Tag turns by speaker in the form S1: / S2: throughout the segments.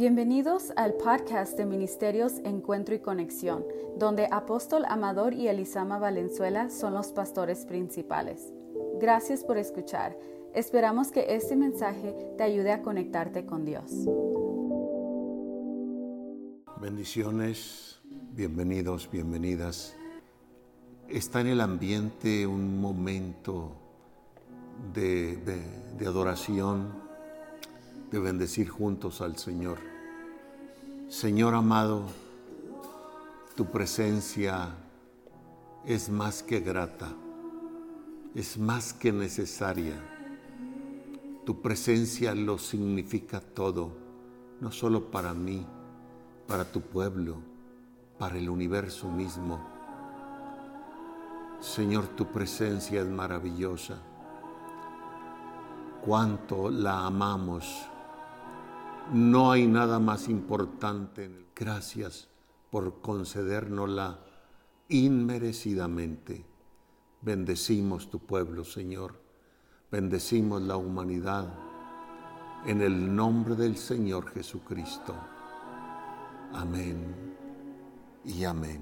S1: Bienvenidos al podcast de Ministerios Encuentro y Conexión, donde Apóstol Amador y Elisama Valenzuela son los pastores principales. Gracias por escuchar. Esperamos que este mensaje te ayude a conectarte con Dios.
S2: Bendiciones, bienvenidos, bienvenidas. Está en el ambiente un momento de, de adoración, de bendecir juntos al Señor. Señor amado, tu presencia es más que grata, es más que necesaria. Tu presencia lo significa todo, no solo para mí, para tu pueblo, para el universo mismo. Señor, tu presencia es maravillosa. Cuánto la amamos no hay nada más importante. Gracias por concedérnosla inmerecidamente. Bendecimos tu pueblo, Señor. Bendecimos la humanidad en el nombre del Señor Jesucristo. Amén y amén.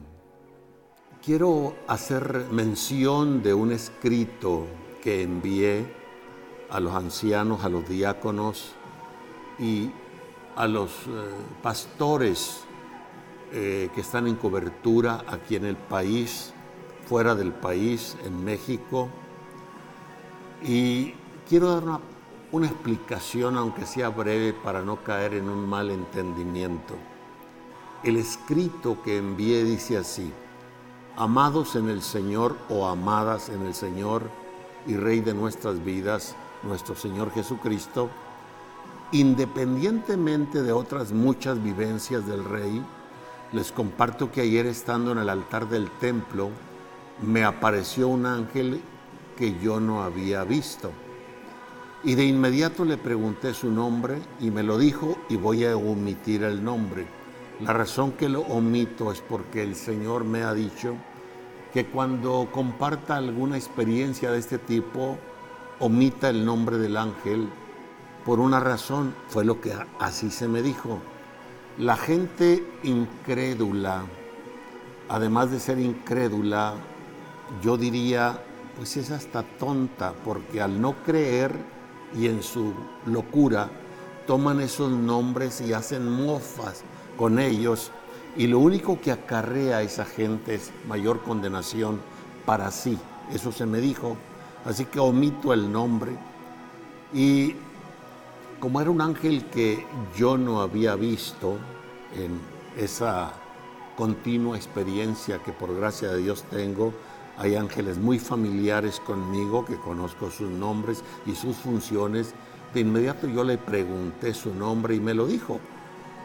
S2: Quiero hacer mención de un escrito que envié a los ancianos, a los diáconos y a los eh, pastores eh, que están en cobertura aquí en el país, fuera del país, en México. Y quiero dar una, una explicación, aunque sea breve, para no caer en un mal entendimiento. El escrito que envié dice así, amados en el Señor o amadas en el Señor y Rey de nuestras vidas, nuestro Señor Jesucristo, Independientemente de otras muchas vivencias del rey, les comparto que ayer estando en el altar del templo, me apareció un ángel que yo no había visto. Y de inmediato le pregunté su nombre y me lo dijo y voy a omitir el nombre. La razón que lo omito es porque el Señor me ha dicho que cuando comparta alguna experiencia de este tipo, omita el nombre del ángel por una razón, fue lo que así se me dijo. La gente incrédula, además de ser incrédula, yo diría, pues es hasta tonta, porque al no creer y en su locura, toman esos nombres y hacen mofas con ellos, y lo único que acarrea a esa gente es mayor condenación para sí. Eso se me dijo, así que omito el nombre. Y como era un ángel que yo no había visto en esa continua experiencia que por gracia de Dios tengo, hay ángeles muy familiares conmigo que conozco sus nombres y sus funciones. De inmediato yo le pregunté su nombre y me lo dijo.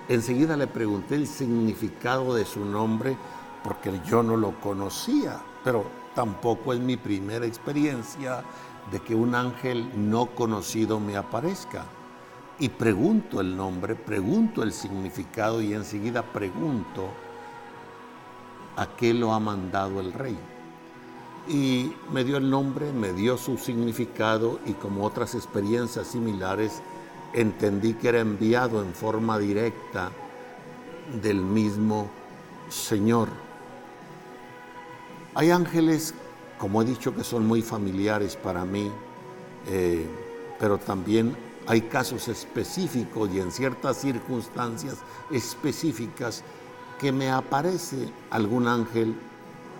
S2: Enseguida le pregunté el significado de su nombre porque yo no lo conocía, pero tampoco es mi primera experiencia de que un ángel no conocido me aparezca y pregunto el nombre, pregunto el significado y enseguida pregunto a qué lo ha mandado el rey. Y me dio el nombre, me dio su significado y como otras experiencias similares, entendí que era enviado en forma directa del mismo Señor. Hay ángeles, como he dicho, que son muy familiares para mí, eh, pero también hay casos específicos y en ciertas circunstancias específicas que me aparece algún ángel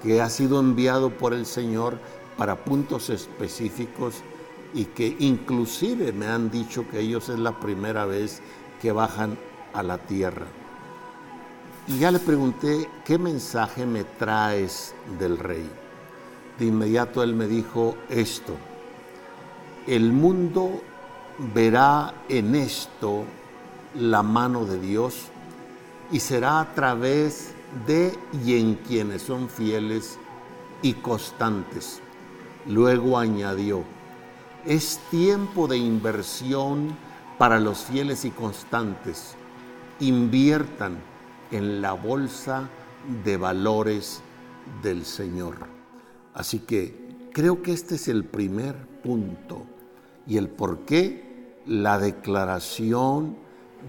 S2: que ha sido enviado por el Señor para puntos específicos y que inclusive me han dicho que ellos es la primera vez que bajan a la tierra. Y ya le pregunté, ¿qué mensaje me traes del rey? De inmediato él me dijo esto, el mundo verá en esto la mano de Dios y será a través de y en quienes son fieles y constantes. Luego añadió, es tiempo de inversión para los fieles y constantes. Inviertan en la bolsa de valores del Señor. Así que creo que este es el primer punto y el por qué la declaración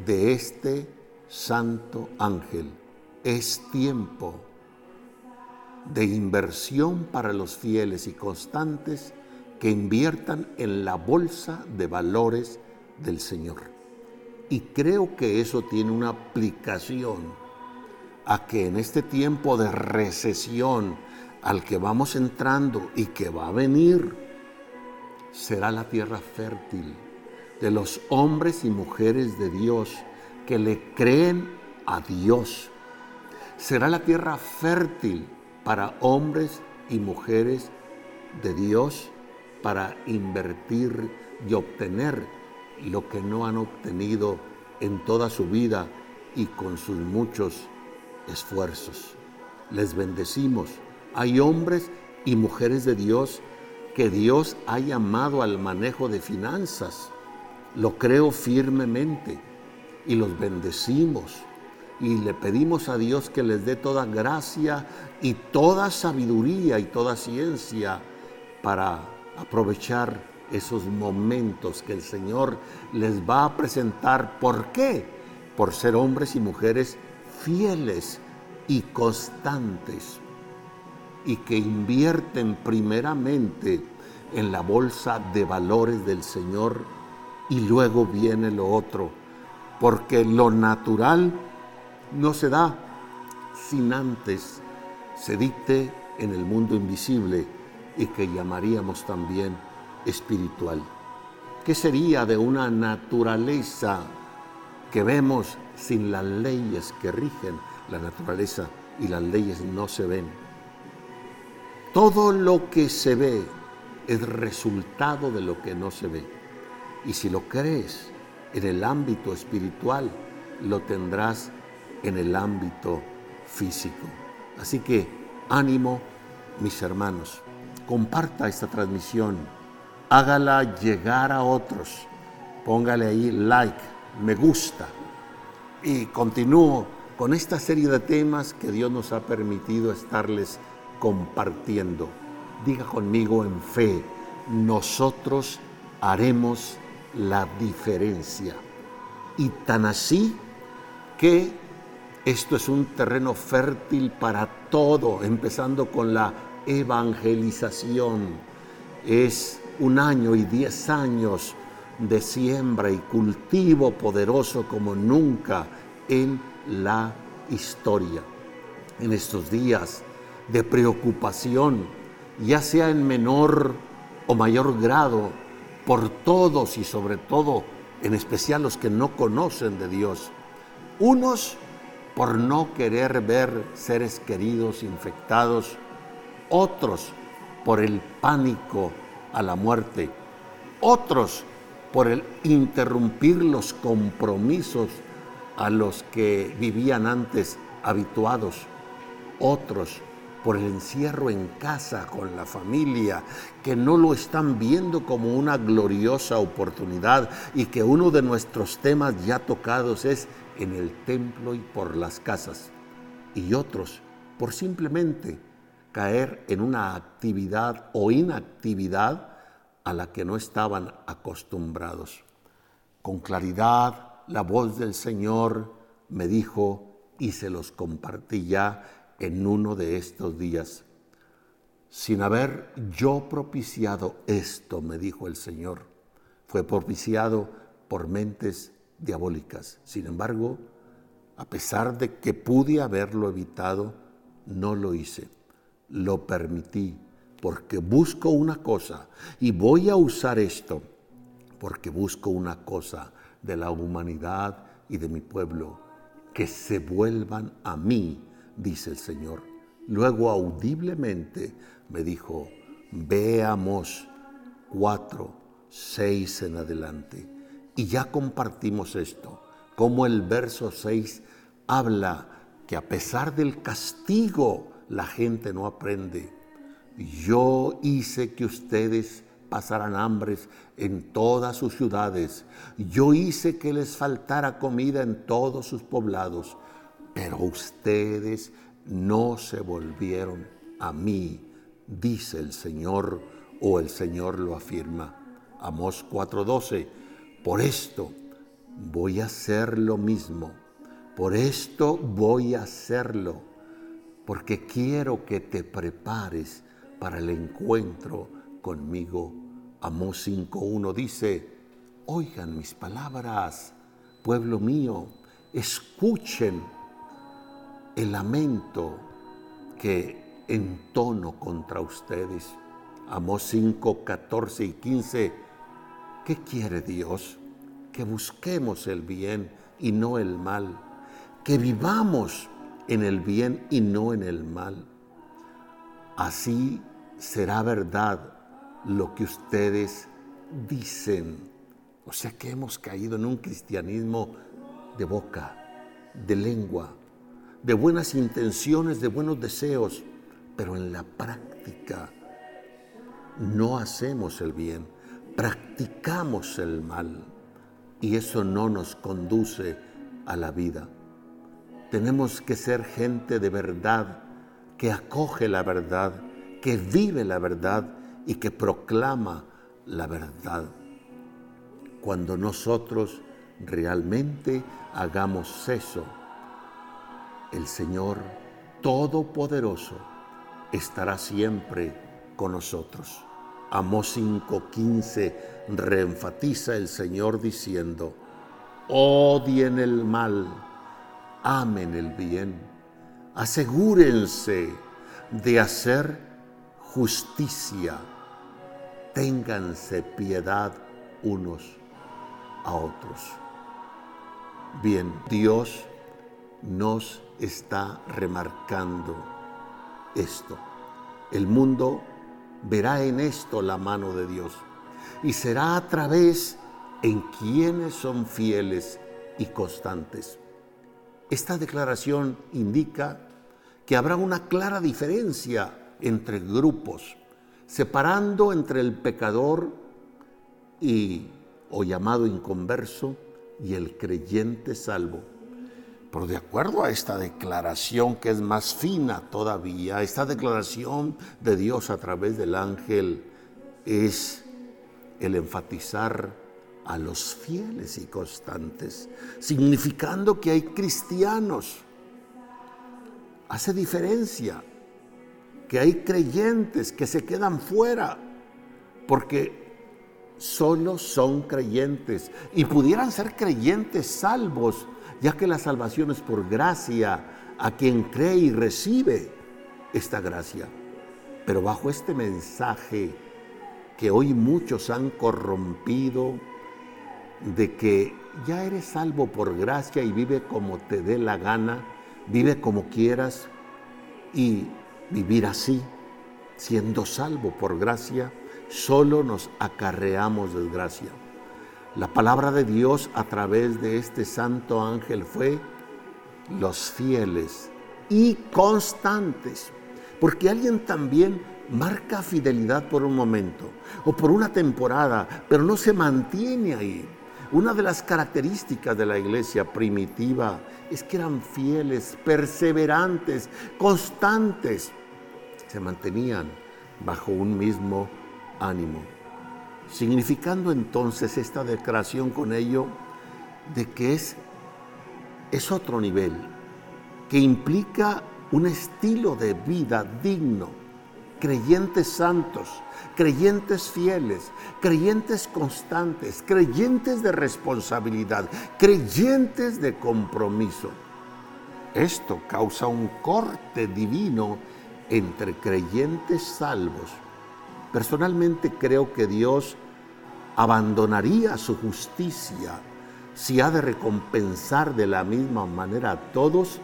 S2: de este santo ángel, es tiempo de inversión para los fieles y constantes que inviertan en la bolsa de valores del Señor. Y creo que eso tiene una aplicación a que en este tiempo de recesión al que vamos entrando y que va a venir, será la tierra fértil de los hombres y mujeres de Dios que le creen a Dios. Será la tierra fértil para hombres y mujeres de Dios para invertir y obtener lo que no han obtenido en toda su vida y con sus muchos esfuerzos. Les bendecimos. Hay hombres y mujeres de Dios que Dios ha llamado al manejo de finanzas. Lo creo firmemente y los bendecimos y le pedimos a Dios que les dé toda gracia y toda sabiduría y toda ciencia para aprovechar esos momentos que el Señor les va a presentar. ¿Por qué? Por ser hombres y mujeres fieles y constantes y que invierten primeramente en la bolsa de valores del Señor y luego viene lo otro, porque lo natural no se da sin antes se dicte en el mundo invisible y que llamaríamos también espiritual. ¿Qué sería de una naturaleza que vemos sin las leyes que rigen la naturaleza y las leyes no se ven? Todo lo que se ve es resultado de lo que no se ve. Y si lo crees en el ámbito espiritual, lo tendrás en el ámbito físico. Así que ánimo, mis hermanos, comparta esta transmisión, hágala llegar a otros, póngale ahí like, me gusta y continúo con esta serie de temas que Dios nos ha permitido estarles compartiendo. Diga conmigo en fe, nosotros haremos la diferencia. Y tan así que esto es un terreno fértil para todo, empezando con la evangelización. Es un año y diez años de siembra y cultivo poderoso como nunca en la historia. En estos días de preocupación, ya sea en menor o mayor grado, por todos y sobre todo, en especial los que no conocen de Dios. Unos por no querer ver seres queridos infectados, otros por el pánico a la muerte, otros por el interrumpir los compromisos a los que vivían antes habituados, otros por el encierro en casa con la familia, que no lo están viendo como una gloriosa oportunidad y que uno de nuestros temas ya tocados es en el templo y por las casas, y otros por simplemente caer en una actividad o inactividad a la que no estaban acostumbrados. Con claridad la voz del Señor me dijo y se los compartí ya en uno de estos días. Sin haber yo propiciado esto, me dijo el Señor, fue propiciado por mentes diabólicas. Sin embargo, a pesar de que pude haberlo evitado, no lo hice. Lo permití porque busco una cosa y voy a usar esto porque busco una cosa de la humanidad y de mi pueblo, que se vuelvan a mí, dice el Señor. Luego audiblemente me dijo, veamos cuatro, seis en adelante. Y ya compartimos esto, como el verso 6 habla que a pesar del castigo la gente no aprende. Yo hice que ustedes pasaran hambres en todas sus ciudades. Yo hice que les faltara comida en todos sus poblados. Pero ustedes no se volvieron a mí, dice el Señor, o el Señor lo afirma. Amós 4:12 por esto voy a hacer lo mismo Por esto voy a hacerlo, porque quiero que te prepares para el encuentro conmigo. Amós 5.1 dice, oigan mis palabras, pueblo mío, escuchen el lamento que entono contra ustedes. Amós 5, 14 y 15. ¿Qué quiere Dios? Que busquemos el bien y no el mal. Que vivamos en el bien y no en el mal. Así será verdad lo que ustedes dicen. O sea que hemos caído en un cristianismo de boca, de lengua, de buenas intenciones, de buenos deseos, pero en la práctica no hacemos el bien, practicamos el mal y eso no nos conduce a la vida. Tenemos que ser gente de verdad, que acoge la verdad, que vive la verdad y que proclama la verdad. Cuando nosotros realmente hagamos eso, el Señor Todopoderoso estará siempre con nosotros. Amós 5:15 reenfatiza el Señor diciendo, odien el mal, amen el bien, asegúrense de hacer justicia, ténganse piedad unos a otros. Bien, Dios nos está remarcando esto. El mundo verá en esto la mano de Dios y será a través en quienes son fieles y constantes. Esta declaración indica que habrá una clara diferencia entre grupos, separando entre el pecador y o llamado inconverso y el creyente salvo. Pero de acuerdo a esta declaración que es más fina todavía, esta declaración de Dios a través del ángel es el enfatizar a los fieles y constantes, significando que hay cristianos. Hace diferencia que hay creyentes que se quedan fuera porque solo son creyentes y pudieran ser creyentes salvos ya que la salvación es por gracia a quien cree y recibe esta gracia. Pero bajo este mensaje que hoy muchos han corrompido, de que ya eres salvo por gracia y vive como te dé la gana, vive como quieras y vivir así, siendo salvo por gracia, solo nos acarreamos desgracia. La palabra de Dios a través de este santo ángel fue los fieles y constantes. Porque alguien también marca fidelidad por un momento o por una temporada, pero no se mantiene ahí. Una de las características de la iglesia primitiva es que eran fieles, perseverantes, constantes. Se mantenían bajo un mismo ánimo significando entonces esta declaración con ello de que es, es otro nivel, que implica un estilo de vida digno, creyentes santos, creyentes fieles, creyentes constantes, creyentes de responsabilidad, creyentes de compromiso. Esto causa un corte divino entre creyentes salvos Personalmente creo que Dios abandonaría su justicia si ha de recompensar de la misma manera a todos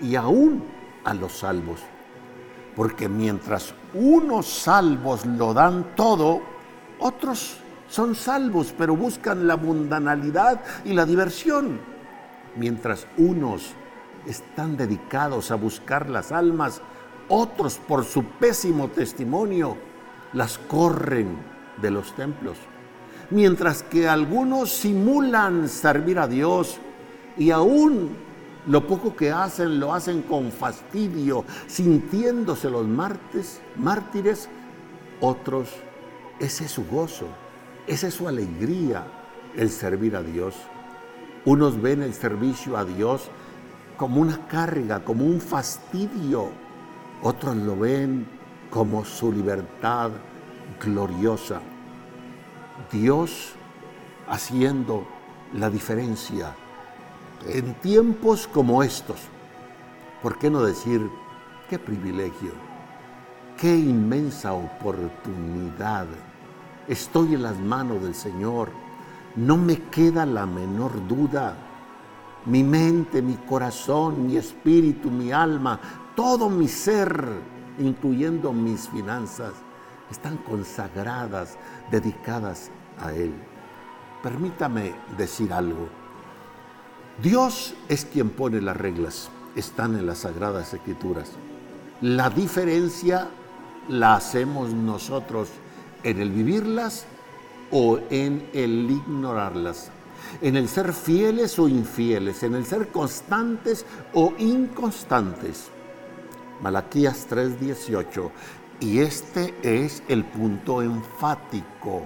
S2: y aún a los salvos. Porque mientras unos salvos lo dan todo, otros son salvos, pero buscan la mundanalidad y la diversión. Mientras unos están dedicados a buscar las almas, otros por su pésimo testimonio las corren de los templos. Mientras que algunos simulan servir a Dios y aún lo poco que hacen lo hacen con fastidio, sintiéndose los martes, mártires, otros, ese es su gozo, esa es su alegría, el servir a Dios. Unos ven el servicio a Dios como una carga, como un fastidio. Otros lo ven como su libertad gloriosa. Dios haciendo la diferencia en tiempos como estos. ¿Por qué no decir qué privilegio, qué inmensa oportunidad? Estoy en las manos del Señor. No me queda la menor duda. Mi mente, mi corazón, mi espíritu, mi alma, todo mi ser, incluyendo mis finanzas, están consagradas, dedicadas a Él. Permítame decir algo. Dios es quien pone las reglas, están en las sagradas escrituras. La diferencia la hacemos nosotros en el vivirlas o en el ignorarlas, en el ser fieles o infieles, en el ser constantes o inconstantes. Malaquías 3:18. Y este es el punto enfático,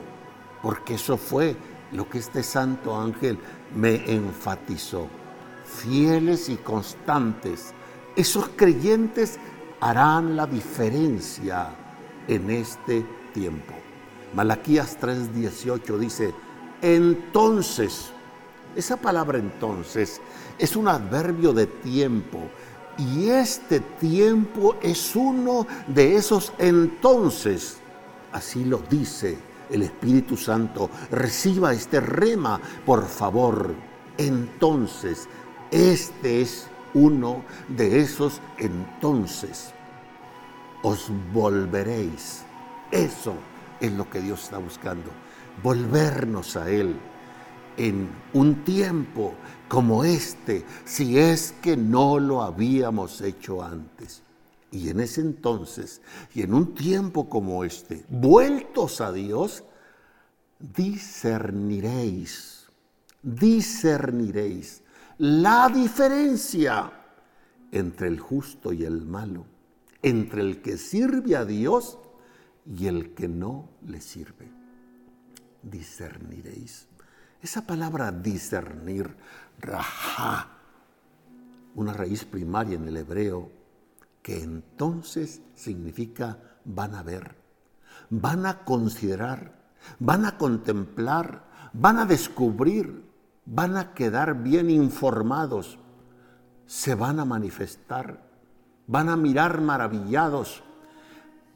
S2: porque eso fue lo que este santo ángel me enfatizó. Fieles y constantes, esos creyentes harán la diferencia en este tiempo. Malaquías 3:18 dice, entonces, esa palabra entonces es un adverbio de tiempo y este tiempo es uno de esos entonces. Así lo dice el Espíritu Santo. Reciba este rema, por favor. Entonces, este es uno de esos entonces. Os volveréis. Eso es lo que Dios está buscando. Volvernos a Él en un tiempo como este, si es que no lo habíamos hecho antes. Y en ese entonces, y en un tiempo como este, vueltos a Dios, discerniréis, discerniréis la diferencia entre el justo y el malo, entre el que sirve a Dios y el que no le sirve. Discerniréis. Esa palabra discernir, raja, una raíz primaria en el hebreo, que entonces significa van a ver, van a considerar, van a contemplar, van a descubrir, van a quedar bien informados, se van a manifestar, van a mirar maravillados,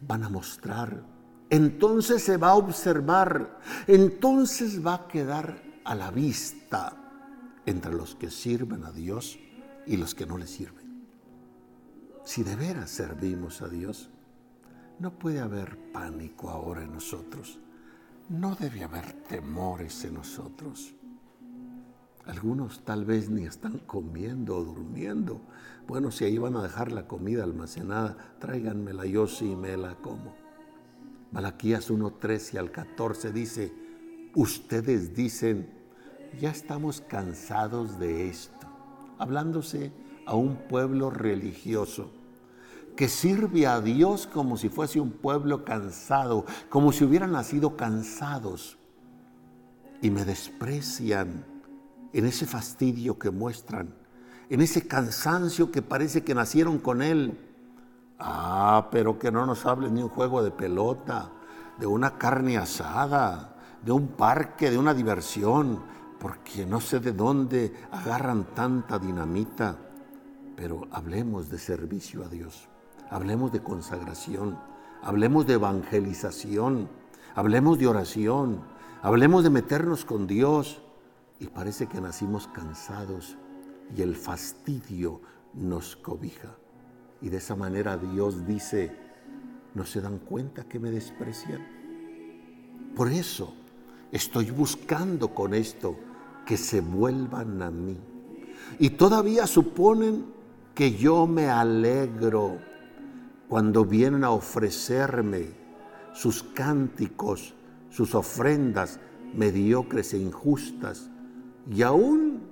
S2: van a mostrar, entonces se va a observar, entonces va a quedar a la vista entre los que sirven a Dios y los que no le sirven. Si de veras servimos a Dios, no puede haber pánico ahora en nosotros. No debe haber temores en nosotros. Algunos tal vez ni están comiendo o durmiendo. Bueno, si ahí van a dejar la comida almacenada, tráiganmela yo sí me la como. Malaquías 1, 13 al 14 dice, ustedes dicen, ya estamos cansados de esto, hablándose a un pueblo religioso que sirve a Dios como si fuese un pueblo cansado, como si hubieran nacido cansados y me desprecian en ese fastidio que muestran, en ese cansancio que parece que nacieron con él. Ah, pero que no nos hablen ni un juego de pelota, de una carne asada, de un parque, de una diversión, porque no sé de dónde agarran tanta dinamita, pero hablemos de servicio a Dios, hablemos de consagración, hablemos de evangelización, hablemos de oración, hablemos de meternos con Dios. Y parece que nacimos cansados y el fastidio nos cobija. Y de esa manera Dios dice, ¿no se dan cuenta que me desprecian? Por eso estoy buscando con esto que se vuelvan a mí. Y todavía suponen que yo me alegro cuando vienen a ofrecerme sus cánticos, sus ofrendas mediocres e injustas, y aún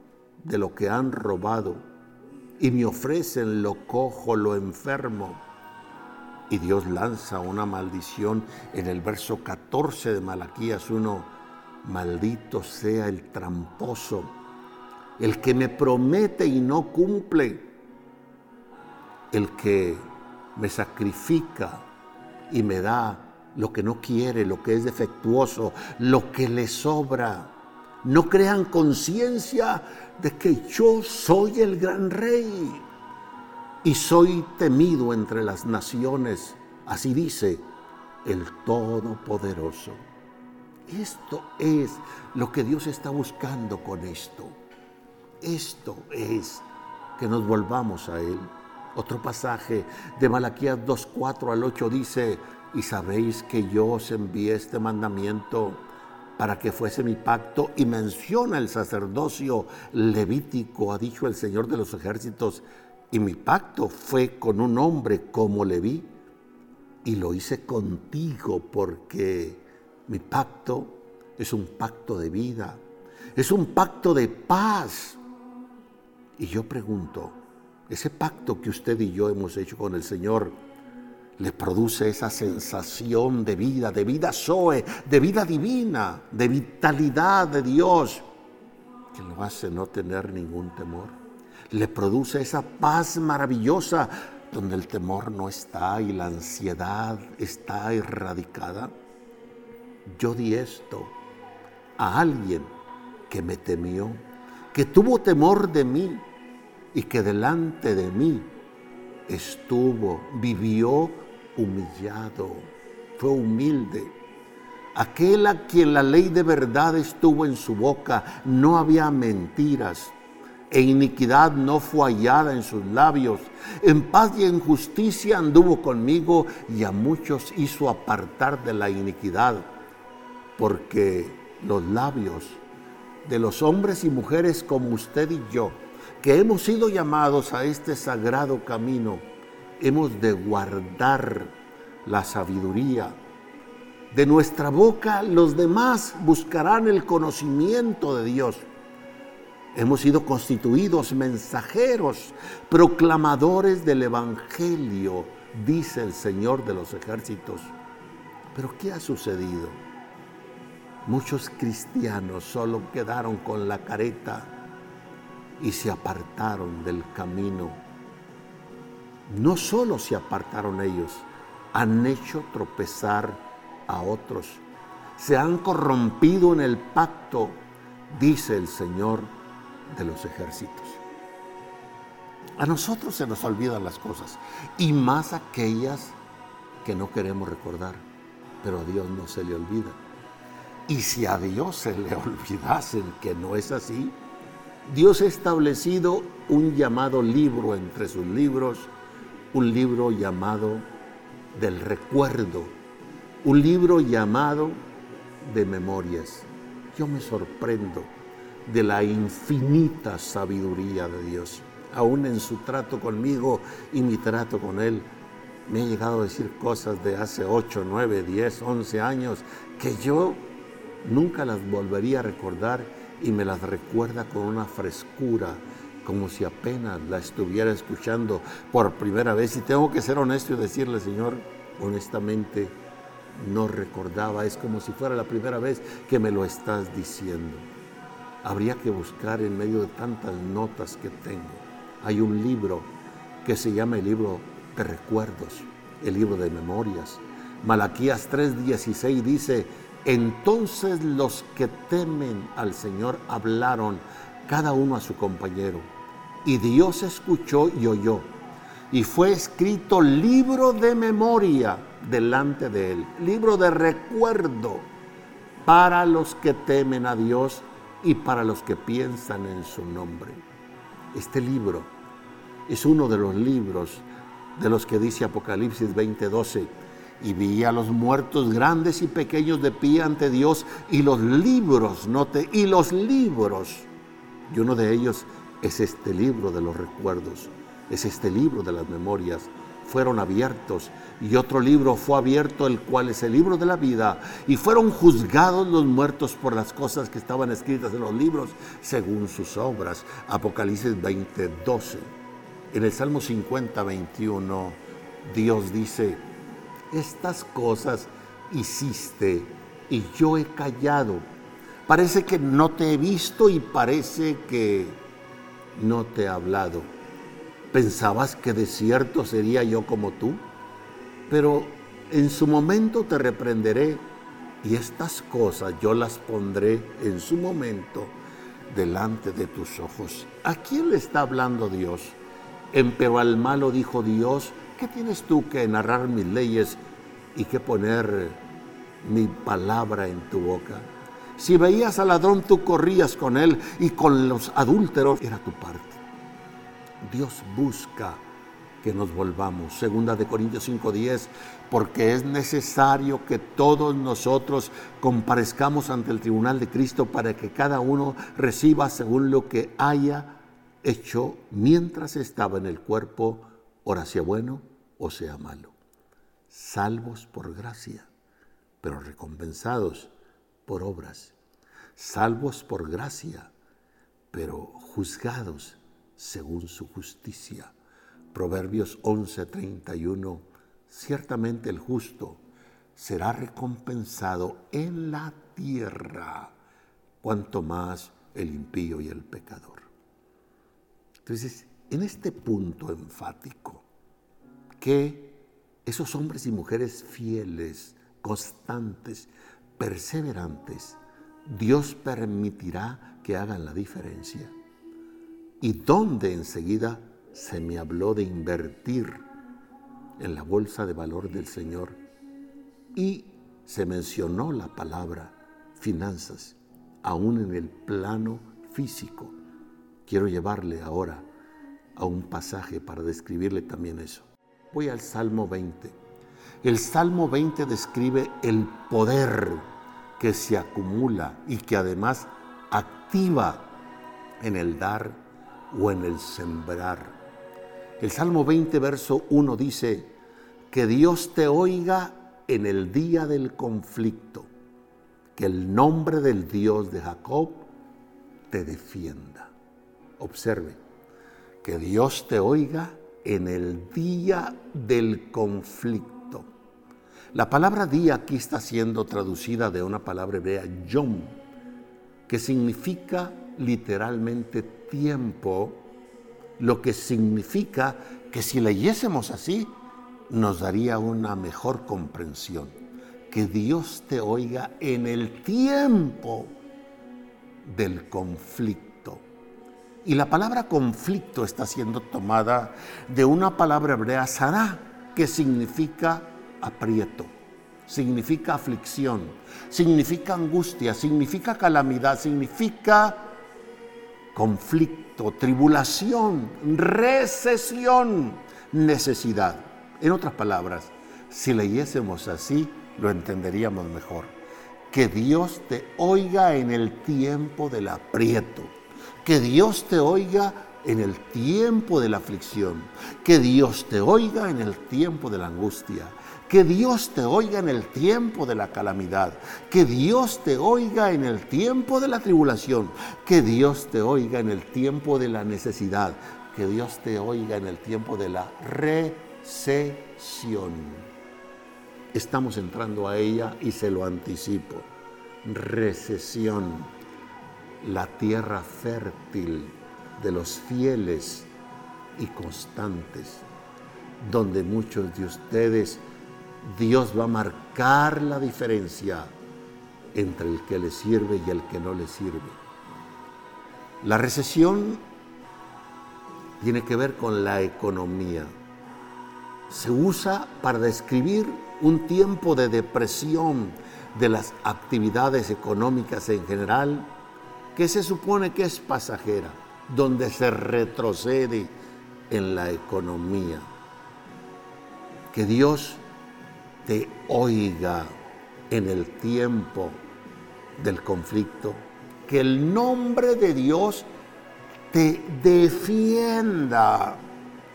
S2: de lo que han robado, y me ofrecen lo cojo, lo enfermo. Y Dios lanza una maldición en el verso 14 de Malaquías 1 Maldito sea el tramposo, el que me promete y no cumple, el que me sacrifica y me da lo que no quiere, lo que es defectuoso, lo que le sobra. No crean conciencia de que yo soy el gran rey y soy temido entre las naciones. Así dice el Todopoderoso. Esto es lo que Dios está buscando con esto. Esto es que nos volvamos a Él. Otro pasaje de Malaquías 2.4 al 8 dice, y sabéis que yo os envié este mandamiento para que fuese mi pacto, y menciona el sacerdocio levítico, ha dicho el Señor de los ejércitos, y mi pacto fue con un hombre como Leví, y lo hice contigo porque mi pacto es un pacto de vida, es un pacto de paz. Y yo pregunto, ese pacto que usted y yo hemos hecho con el Señor, le produce esa sensación de vida, de vida Zoe, de vida divina, de vitalidad de Dios, que lo hace no tener ningún temor. Le produce esa paz maravillosa donde el temor no está y la ansiedad está erradicada. Yo di esto a alguien que me temió, que tuvo temor de mí y que delante de mí estuvo, vivió humillado, fue humilde. Aquel a quien la ley de verdad estuvo en su boca, no había mentiras, e iniquidad no fue hallada en sus labios. En paz y en justicia anduvo conmigo y a muchos hizo apartar de la iniquidad, porque los labios de los hombres y mujeres como usted y yo, que hemos sido llamados a este sagrado camino, hemos de guardar la sabiduría. De nuestra boca los demás buscarán el conocimiento de Dios. Hemos sido constituidos mensajeros, proclamadores del Evangelio, dice el Señor de los ejércitos. Pero ¿qué ha sucedido? Muchos cristianos solo quedaron con la careta y se apartaron del camino no solo se apartaron ellos, han hecho tropezar a otros. Se han corrompido en el pacto, dice el Señor de los ejércitos. A nosotros se nos olvidan las cosas, y más aquellas que no queremos recordar, pero a Dios no se le olvida. Y si a Dios se le olvidasen que no es así, Dios ha establecido un llamado libro entre sus libros un libro llamado del recuerdo, un libro llamado de memorias. Yo me sorprendo de la infinita sabiduría de Dios. Aún en su trato conmigo y mi trato con Él, me he llegado a decir cosas de hace 8, 9, 10, 11 años que yo nunca las volvería a recordar y me las recuerda con una frescura, como si apenas la estuviera escuchando por primera vez. Y tengo que ser honesto y decirle, Señor, honestamente, no recordaba, es como si fuera la primera vez que me lo estás diciendo. Habría que buscar en medio de tantas notas que tengo. Hay un libro que se llama el libro de recuerdos, el libro de memorias. Malaquías 3:16 dice, entonces los que temen al Señor hablaron cada uno a su compañero y Dios escuchó y oyó. Y fue escrito libro de memoria delante de él, libro de recuerdo para los que temen a Dios y para los que piensan en su nombre. Este libro es uno de los libros de los que dice Apocalipsis 20:12. Y vi a los muertos grandes y pequeños de pie ante Dios y los libros, note, y los libros. Y uno de ellos es este libro de los recuerdos, es este libro de las memorias. Fueron abiertos y otro libro fue abierto, el cual es el libro de la vida, y fueron juzgados los muertos por las cosas que estaban escritas en los libros según sus obras. Apocalipsis 20, 12. En el Salmo 50, 21, Dios dice, estas cosas hiciste y yo he callado. Parece que no te he visto y parece que no te he hablado. ¿Pensabas que de cierto sería yo como tú? Pero en su momento te reprenderé y estas cosas yo las pondré en su momento delante de tus ojos. ¿A quién le está hablando Dios? Pero al malo dijo Dios, ¿qué tienes tú que narrar mis leyes y que poner mi palabra en tu boca? Si veías al ladrón, tú corrías con él y con los adúlteros era tu parte. Dios busca que nos volvamos. Segunda de Corintios 5:10, porque es necesario que todos nosotros comparezcamos ante el tribunal de Cristo para que cada uno reciba según lo que haya hecho mientras estaba en el cuerpo, ora sea bueno o sea malo. Salvos por gracia, pero recompensados por obras. Salvos por gracia, pero juzgados según su justicia. Proverbios 11:31, ciertamente el justo será recompensado en la tierra, cuanto más el impío y el pecador. Entonces, en este punto enfático, que esos hombres y mujeres fieles, constantes, perseverantes, Dios permitirá que hagan la diferencia y donde enseguida se me habló de invertir en la bolsa de valor del Señor y se mencionó la palabra finanzas, aún en el plano físico. Quiero llevarle ahora a un pasaje para describirle también eso. Voy al Salmo 20. El Salmo 20 describe el poder que se acumula y que además activa en el dar o en el sembrar. El Salmo 20, verso 1 dice, que Dios te oiga en el día del conflicto, que el nombre del Dios de Jacob te defienda. Observe, que Dios te oiga en el día del conflicto. La palabra día aquí está siendo traducida de una palabra hebrea, yom, que significa literalmente tiempo, lo que significa que si leyésemos así, nos daría una mejor comprensión. Que Dios te oiga en el tiempo del conflicto. Y la palabra conflicto está siendo tomada de una palabra hebrea, sará, que significa aprieto, significa aflicción, significa angustia, significa calamidad, significa conflicto, tribulación, recesión, necesidad. En otras palabras, si leyésemos así, lo entenderíamos mejor. Que Dios te oiga en el tiempo del aprieto. Que Dios te oiga en el tiempo de la aflicción. Que Dios te oiga en el tiempo de la angustia que Dios te oiga en el tiempo de la calamidad. Que Dios te oiga en el tiempo de la tribulación. Que Dios te oiga en el tiempo de la necesidad. Que Dios te oiga en el tiempo de la recesión. Estamos entrando a ella y se lo anticipo. Recesión. La tierra fértil de los fieles y constantes, donde muchos de ustedes Dios va a marcar la diferencia entre el que le sirve y el que no le sirve. La recesión tiene que ver con la economía. Se usa para describir un tiempo de depresión de las actividades económicas en general, que se supone que es pasajera, donde se retrocede en la economía. Que Dios te oiga en el tiempo del conflicto, que el nombre de Dios te defienda.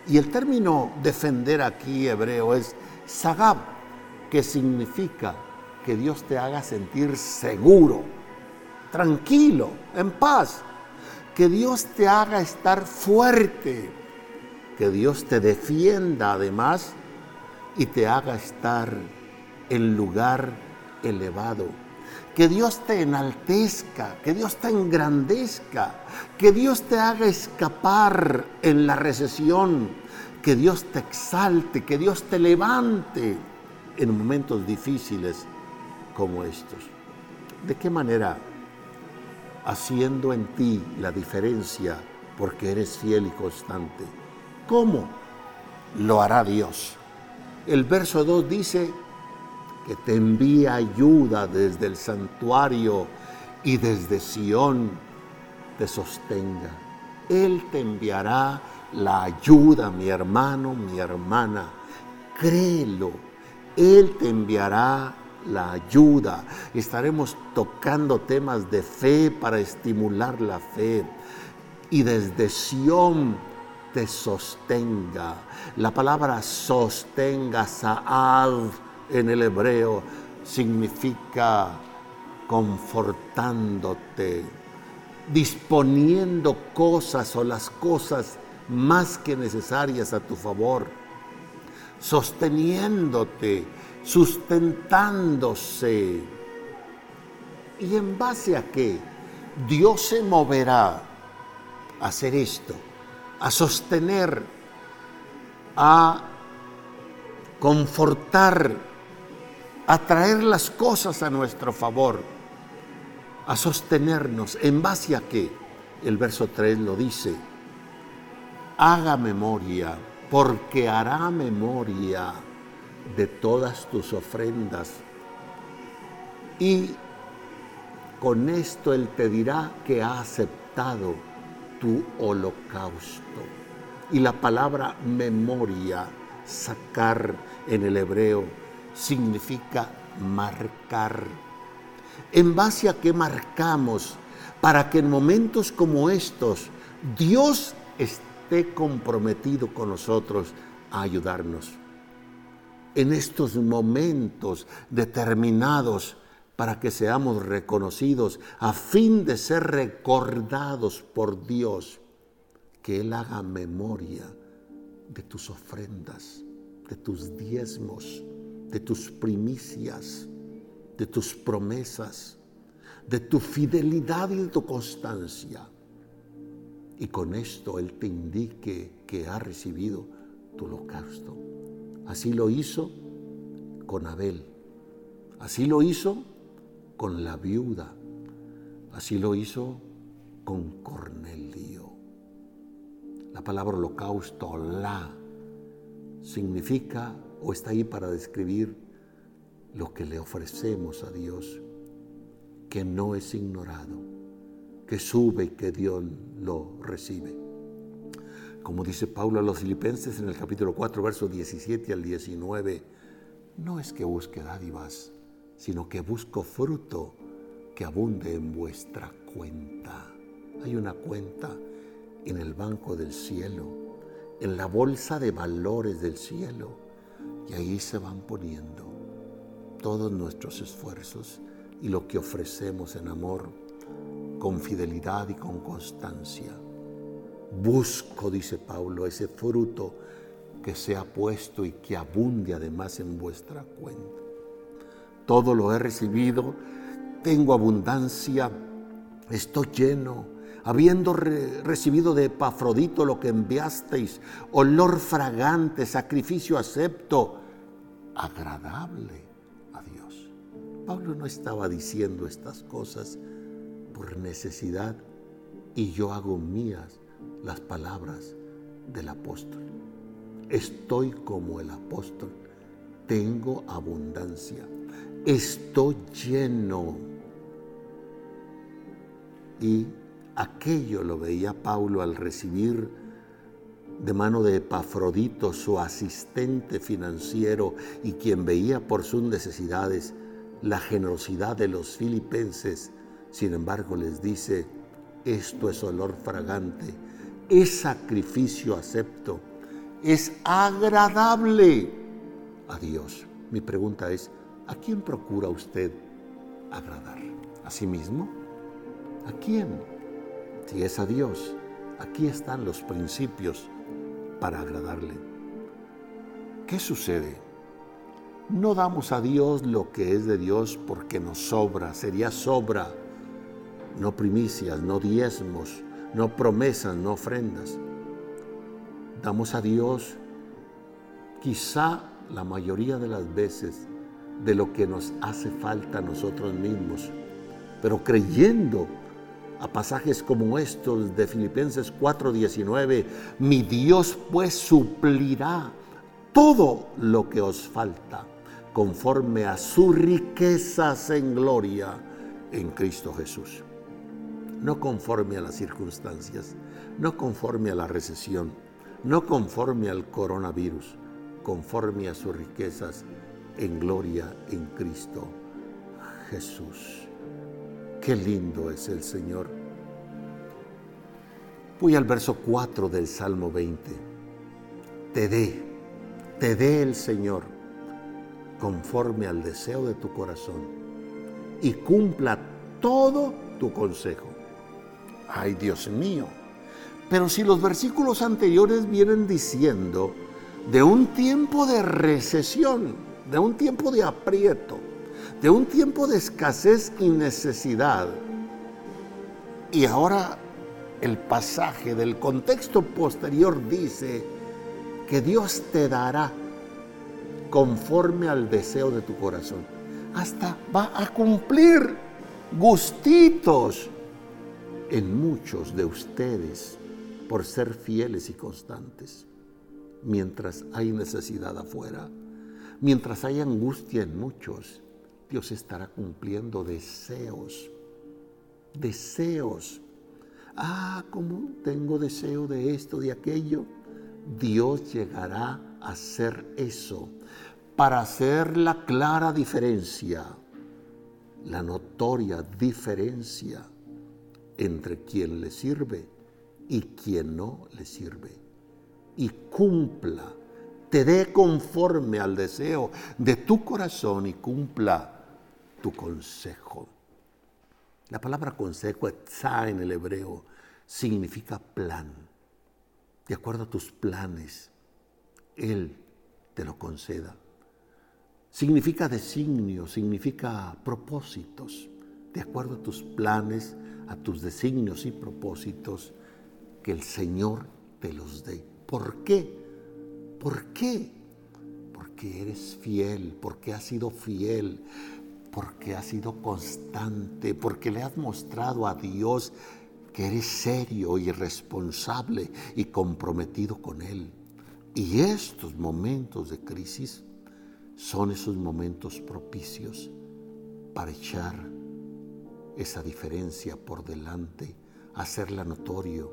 S2: Y el término defender aquí hebreo es sagab, que significa que Dios te haga sentir seguro, tranquilo, en paz, que Dios te haga estar fuerte, que Dios te defienda además y te haga estar en lugar elevado, que Dios te enaltezca, que Dios te engrandezca, que Dios te haga escapar en la recesión, que Dios te exalte, que Dios te levante en momentos difíciles como estos. ¿De qué manera? Haciendo en ti la diferencia porque eres fiel y constante. ¿Cómo? Lo hará Dios. El verso 2 dice que te envía ayuda desde el santuario y desde Sión te sostenga. Él te enviará la ayuda, mi hermano, mi hermana. Créelo. Él te enviará la ayuda. Estaremos tocando temas de fe para estimular la fe. Y desde Sión te sostenga. La palabra sostenga, Saad, en el hebreo, significa confortándote, disponiendo cosas o las cosas más que necesarias a tu favor, sosteniéndote, sustentándose. ¿Y en base a qué? Dios se moverá a hacer esto, a sostener, a confortar, a traer las cosas a nuestro favor, a sostenernos. ¿En base a qué? El verso 3 lo dice. Haga memoria, porque hará memoria de todas tus ofrendas. Y con esto Él te dirá que ha aceptado tu holocausto. Y la palabra memoria, sacar en el hebreo, significa marcar. ¿En base a qué marcamos? Para que en momentos como estos Dios esté comprometido con nosotros a ayudarnos en estos momentos determinados para que seamos reconocidos, a fin de ser recordados por Dios, que Él haga memoria de tus ofrendas, de tus diezmos, de tus primicias, de tus promesas, de tu fidelidad y de tu constancia. Y con esto Él te indique que ha recibido tu holocausto. Así lo hizo con Abel. Así lo hizo con la viuda. Así lo hizo con Cornelio. La palabra holocausto, la, significa o está ahí para describir lo que le ofrecemos a Dios, que no es ignorado, que sube y que Dios lo recibe. Como dice Pablo a los filipenses en el capítulo 4, versos 17 al 19, no es que busque dádivas, sino que busco fruto que abunde en vuestra cuenta. Hay una cuenta en el banco del cielo, en la bolsa de valores del cielo, y ahí se van poniendo todos nuestros esfuerzos y lo que ofrecemos en amor, con fidelidad y con constancia. Busco, dice Pablo, ese fruto que sea puesto y que abunde además en vuestra cuenta. Todo lo he recibido, tengo abundancia, estoy lleno, habiendo recibido de Epafrodito lo que enviasteis, olor fragante, sacrificio acepto, agradable a Dios. Pablo no estaba diciendo estas cosas por necesidad y yo hago mías las palabras del apóstol. Estoy como el apóstol, tengo abundancia, estoy lleno. Y aquello lo veía Paulo al recibir de mano de Epafrodito, su asistente financiero y quien veía por sus necesidades la generosidad de los filipenses. Sin embargo, les dice, esto es olor fragante es sacrificio acepto, es agradable a Dios. Mi pregunta es, ¿a quién procura usted agradar? ¿A sí mismo? ¿A quién? Si es a Dios, aquí están los principios para agradarle. ¿Qué sucede? No damos a Dios lo que es de Dios porque nos sobra, sería sobra, no primicias, no diezmos, no promesas, no ofrendas. Damos a Dios quizá la mayoría de las veces de lo que nos hace falta a nosotros mismos, pero creyendo a pasajes como estos de Filipenses 4:19, mi Dios pues suplirá todo lo que os falta conforme a sus riquezas en gloria en Cristo Jesús. No conforme a las circunstancias, no conforme a la recesión, no conforme al coronavirus, conforme a sus riquezas en gloria en Cristo Jesús. Qué lindo es el Señor. Voy al verso 4 del Salmo 20. Te dé, te dé el Señor conforme al deseo de tu corazón y cumpla todo tu consejo. Ay, Dios mío. Pero si los versículos anteriores vienen diciendo de un tiempo de recesión, de un tiempo de aprieto, de un tiempo de escasez y necesidad, y ahora el pasaje del contexto posterior dice que Dios te dará conforme al deseo de tu corazón. Hasta va a cumplir gustitos en muchos de ustedes por ser fieles y constantes. Mientras hay necesidad afuera, mientras hay angustia en muchos, Dios estará cumpliendo deseos, deseos. Ah, como tengo deseo de esto, de aquello. Dios llegará a hacer eso para hacer la clara diferencia, la notoria diferencia entre quien le sirve y quien no le sirve. Y cumpla, te dé conforme al deseo de tu corazón y cumpla tu consejo. La palabra consejo, etzá en el hebreo, significa plan. De acuerdo a tus planes, Él te lo conceda. Significa designio, significa propósitos. De acuerdo a tus planes, a tus designios y propósitos, que el Señor te los dé. ¿Por qué? ¿Por qué? Porque eres fiel, porque has sido fiel, porque has sido constante, porque le has mostrado a Dios que eres serio y responsable y comprometido con Él. Y estos momentos de crisis son esos momentos propicios para echar esa diferencia por delante, hacerla notorio,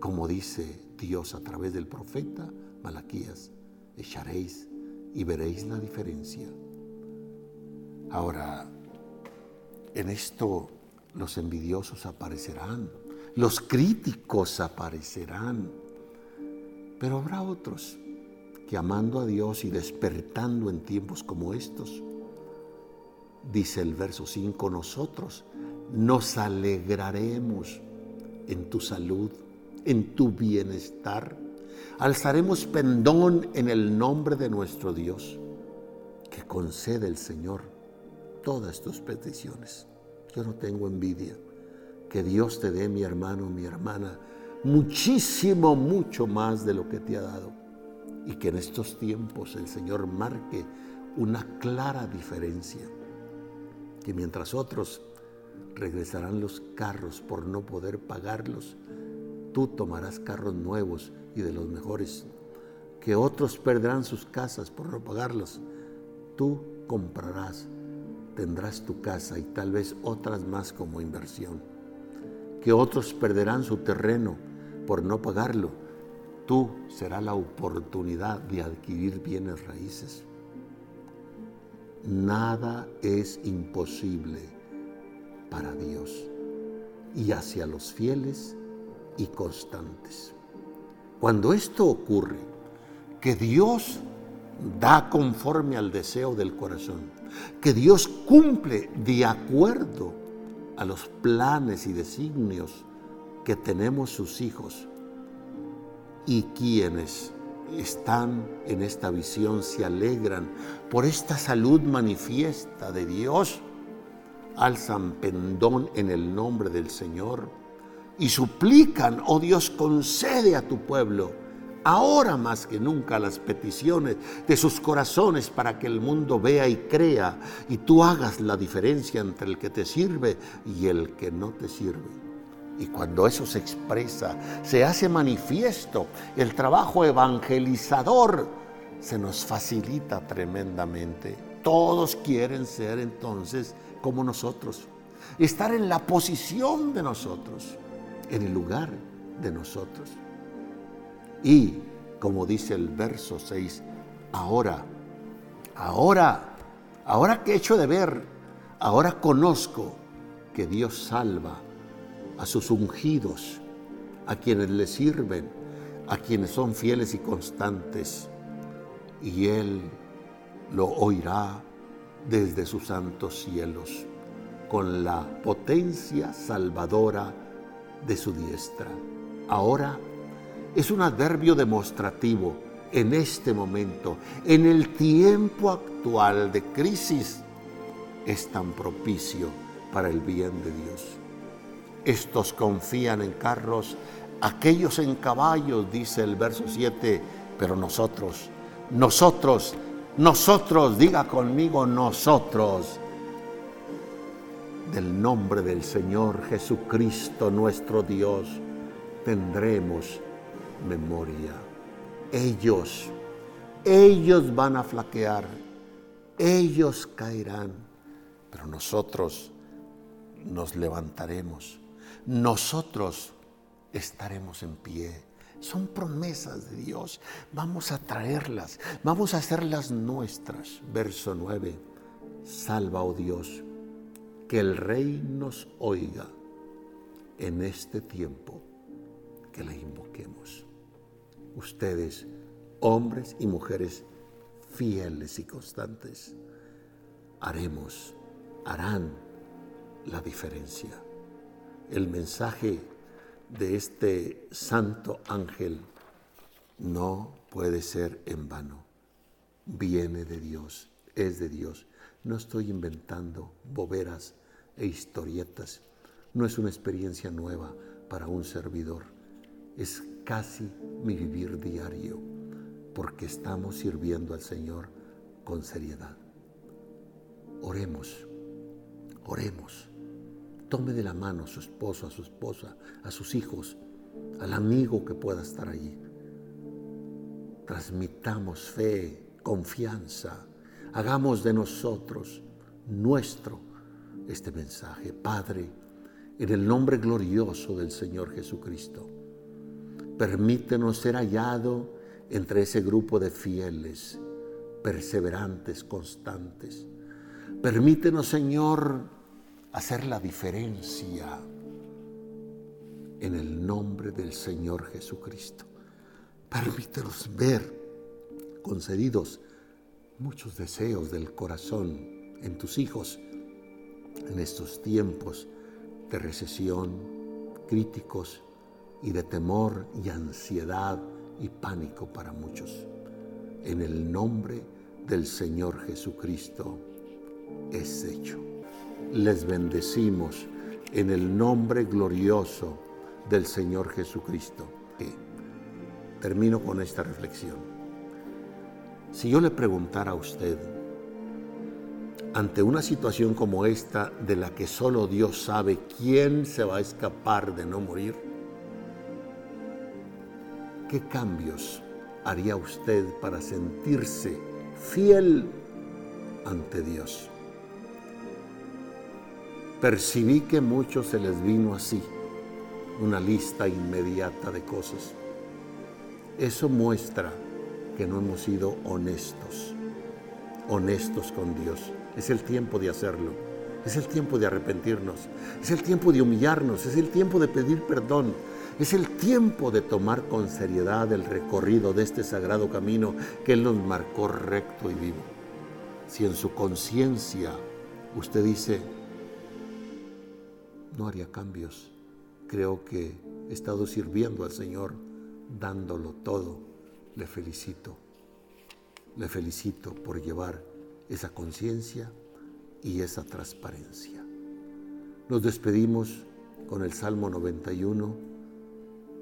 S2: como dice Dios a través del profeta Malaquías, echaréis y veréis la diferencia. Ahora, en esto los envidiosos aparecerán, los críticos aparecerán, pero habrá otros que amando a Dios y despertando en tiempos como estos, dice el verso 5, nosotros nos alegraremos en tu salud, en tu bienestar. Alzaremos pendón en el nombre de nuestro Dios, que concede el Señor todas tus peticiones. Yo no tengo envidia. Que Dios te dé, mi hermano, mi hermana, muchísimo, mucho más de lo que te ha dado y que en estos tiempos el Señor marque una clara diferencia, que mientras otros regresarán los carros por no poder pagarlos, tú tomarás carros nuevos y de los mejores, que otros perderán sus casas por no pagarlos, tú comprarás, tendrás tu casa y tal vez otras más como inversión, que otros perderán su terreno por no pagarlo, tú será la oportunidad de adquirir bienes raíces. Nada es imposible para Dios y hacia los fieles y constantes. Cuando esto ocurre, que Dios da conforme al deseo del corazón, que Dios cumple de acuerdo a los planes y designios que tenemos sus hijos, y quienes están en esta visión se alegran por esta salud manifiesta de Dios. Alzan pendón en el nombre del Señor y suplican, oh Dios, concede a tu pueblo ahora más que nunca las peticiones de sus corazones para que el mundo vea y crea y tú hagas la diferencia entre el que te sirve y el que no te sirve. Y cuando eso se expresa, se hace manifiesto, el trabajo evangelizador se nos facilita tremendamente. Todos quieren ser entonces como nosotros, estar en la posición de nosotros, en el lugar de nosotros. Y, como dice el verso 6, ahora, ahora, ahora que he hecho de ver, ahora conozco que Dios salva a sus ungidos, a quienes le sirven, a quienes son fieles y constantes. Y Él lo oirá desde sus santos cielos, con la potencia salvadora de su diestra. Ahora es un adverbio demostrativo en este momento, en el tiempo actual de crisis, es tan propicio para el bien de Dios. Estos confían en carros, aquellos en caballos, dice el verso 7, pero nosotros, nosotros, nosotros, diga conmigo, nosotros, del nombre del Señor Jesucristo nuestro Dios, tendremos memoria. Ellos, ellos van a flaquear, ellos caerán, pero nosotros nos levantaremos nosotros estaremos en pie. Son promesas de Dios. Vamos a traerlas, vamos a hacerlas nuestras. Verso 9. Salva, oh Dios, que el Rey nos oiga en este tiempo que le invoquemos. Ustedes, hombres y mujeres fieles y constantes, haremos, harán la diferencia el mensaje de este santo ángel no puede ser en vano. Viene de Dios, es de Dios. No estoy inventando boberas e historietas. No es una experiencia nueva para un servidor. Es casi mi vivir diario, porque estamos sirviendo al Señor con seriedad. Oremos, oremos Tome de la mano a su esposo, a su esposa, a sus hijos, al amigo que pueda estar allí. Transmitamos fe, confianza. Hagamos de nosotros nuestro este mensaje. Padre, en el nombre glorioso del Señor Jesucristo, permítenos ser hallado entre ese grupo de fieles, perseverantes, constantes. Permítenos, Señor, hacer la diferencia en el nombre del Señor Jesucristo. Permítenos ver concedidos muchos deseos del corazón en tus hijos en estos tiempos de recesión, críticos y de temor y ansiedad y pánico para muchos. En el nombre del Señor Jesucristo es hecho les bendecimos en el nombre glorioso del Señor Jesucristo. Termino con esta reflexión. Si yo le preguntara a usted, ante una situación como esta de la que solo Dios sabe quién se va a escapar de no morir, ¿qué cambios haría usted para sentirse fiel ante Dios? Percibí que muchos se les vino así, una lista inmediata de cosas. Eso muestra que no hemos sido honestos, honestos con Dios. Es el tiempo de hacerlo, es el tiempo de arrepentirnos, es el tiempo de humillarnos, es el tiempo de pedir perdón, es el tiempo de tomar con seriedad el recorrido de este sagrado camino que Él nos marcó recto y vivo. Si en su conciencia usted dice, no haría cambios. Creo que he estado sirviendo al Señor dándolo todo le felicito. Le felicito por llevar esa conciencia y esa transparencia. Nos despedimos con el Salmo 91.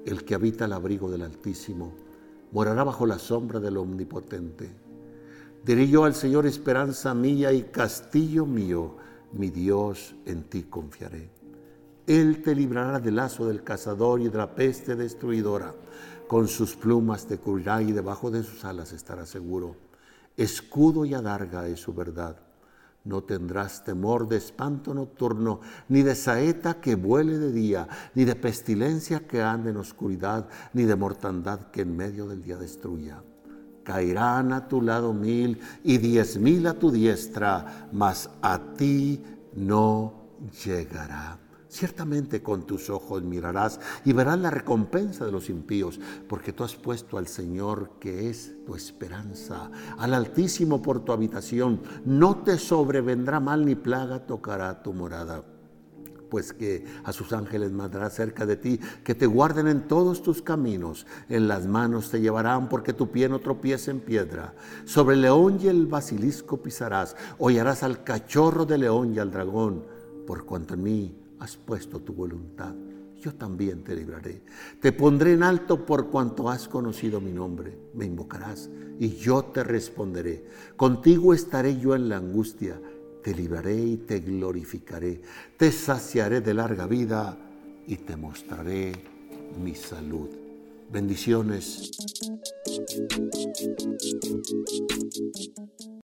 S2: El que habita el abrigo del Altísimo morará bajo la sombra del Omnipotente. Diré yo al Señor esperanza mía y castillo mío, mi Dios, en ti confiaré. Él te librará del lazo del cazador y de la peste destruidora. Con sus plumas te cubrirá y debajo de sus alas estará seguro. Escudo y adarga es su verdad. No tendrás temor de espanto nocturno, ni de saeta que vuele de día, ni de pestilencia que ande en oscuridad, ni de mortandad que en medio del día destruya. Caerán a tu lado mil y diez mil a tu diestra, mas a ti no llegará. Ciertamente con tus ojos mirarás y verás la recompensa de los impíos, porque tú has puesto al Señor que es tu esperanza, al Altísimo por tu habitación. No te sobrevendrá mal ni plaga tocará tu morada pues que a sus ángeles mandará cerca de ti, que te guarden en todos tus caminos, en las manos te llevarán porque tu pie no tropiece en piedra. Sobre el león y el basilisco pisarás, hollarás al cachorro de león y al dragón, por cuanto en mí has puesto tu voluntad, yo también te libraré. Te pondré en alto por cuanto has conocido mi nombre. Me invocarás y yo te responderé. Contigo estaré yo en la angustia. Te libraré y te glorificaré. Te saciaré de larga vida y te mostraré mi salud. Bendiciones.